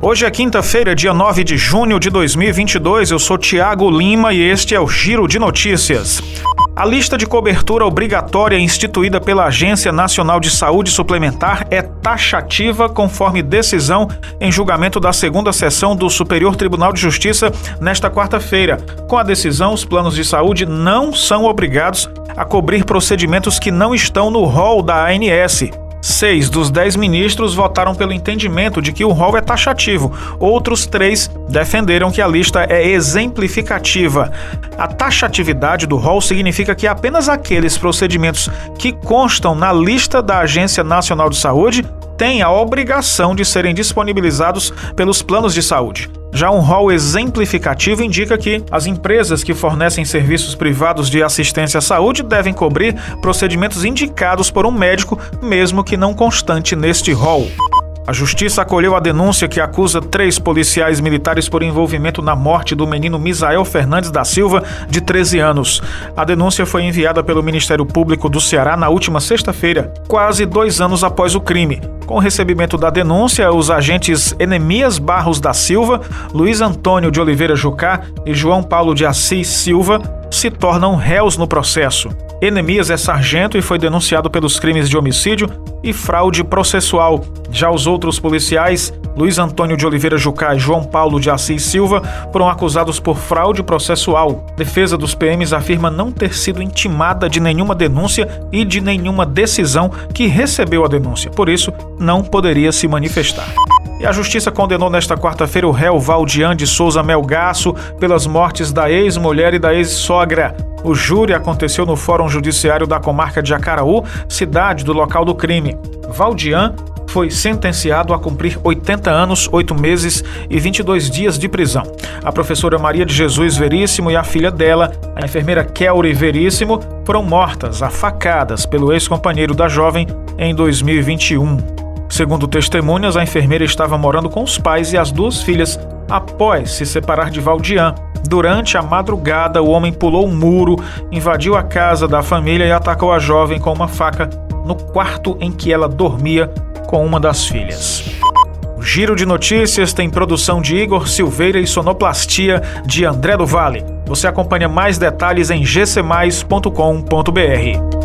Hoje é quinta-feira, dia 9 de junho de 2022. Eu sou Tiago Lima e este é o Giro de Notícias. A lista de cobertura obrigatória instituída pela Agência Nacional de Saúde Suplementar é taxativa, conforme decisão em julgamento da segunda sessão do Superior Tribunal de Justiça nesta quarta-feira. Com a decisão, os planos de saúde não são obrigados a cobrir procedimentos que não estão no rol da ANS. Seis dos dez ministros votaram pelo entendimento de que o rol é taxativo. Outros três defenderam que a lista é exemplificativa. A taxatividade do rol significa que apenas aqueles procedimentos que constam na lista da Agência Nacional de Saúde têm a obrigação de serem disponibilizados pelos planos de saúde. Já um rol exemplificativo indica que as empresas que fornecem serviços privados de assistência à saúde devem cobrir procedimentos indicados por um médico, mesmo que não constante neste rol. A justiça acolheu a denúncia que acusa três policiais militares por envolvimento na morte do menino Misael Fernandes da Silva, de 13 anos. A denúncia foi enviada pelo Ministério Público do Ceará na última sexta-feira, quase dois anos após o crime. Com o recebimento da denúncia, os agentes Enemias Barros da Silva, Luiz Antônio de Oliveira Jucá e João Paulo de Assis Silva se tornam réus no processo. Enemias é sargento e foi denunciado pelos crimes de homicídio e fraude processual. Já os outros policiais, Luiz Antônio de Oliveira Jucá e João Paulo de Assis Silva, foram acusados por fraude processual. Defesa dos PMs afirma não ter sido intimada de nenhuma denúncia e de nenhuma decisão que recebeu a denúncia, por isso não poderia se manifestar. E a justiça condenou nesta quarta-feira o réu Valdian de Souza Melgaço pelas mortes da ex-mulher e da ex-sogra. O júri aconteceu no Fórum Judiciário da Comarca de Acaraú, cidade do local do crime. Valdian foi sentenciado a cumprir 80 anos, 8 meses e 22 dias de prisão. A professora Maria de Jesus Veríssimo e a filha dela, a enfermeira Kelly Veríssimo, foram mortas a facadas pelo ex-companheiro da jovem em 2021. Segundo testemunhas, a enfermeira estava morando com os pais e as duas filhas após se separar de Valdian. Durante a madrugada, o homem pulou o muro, invadiu a casa da família e atacou a jovem com uma faca no quarto em que ela dormia com uma das filhas. O Giro de Notícias tem produção de Igor Silveira e sonoplastia de André do Vale. Você acompanha mais detalhes em gcmais.com.br.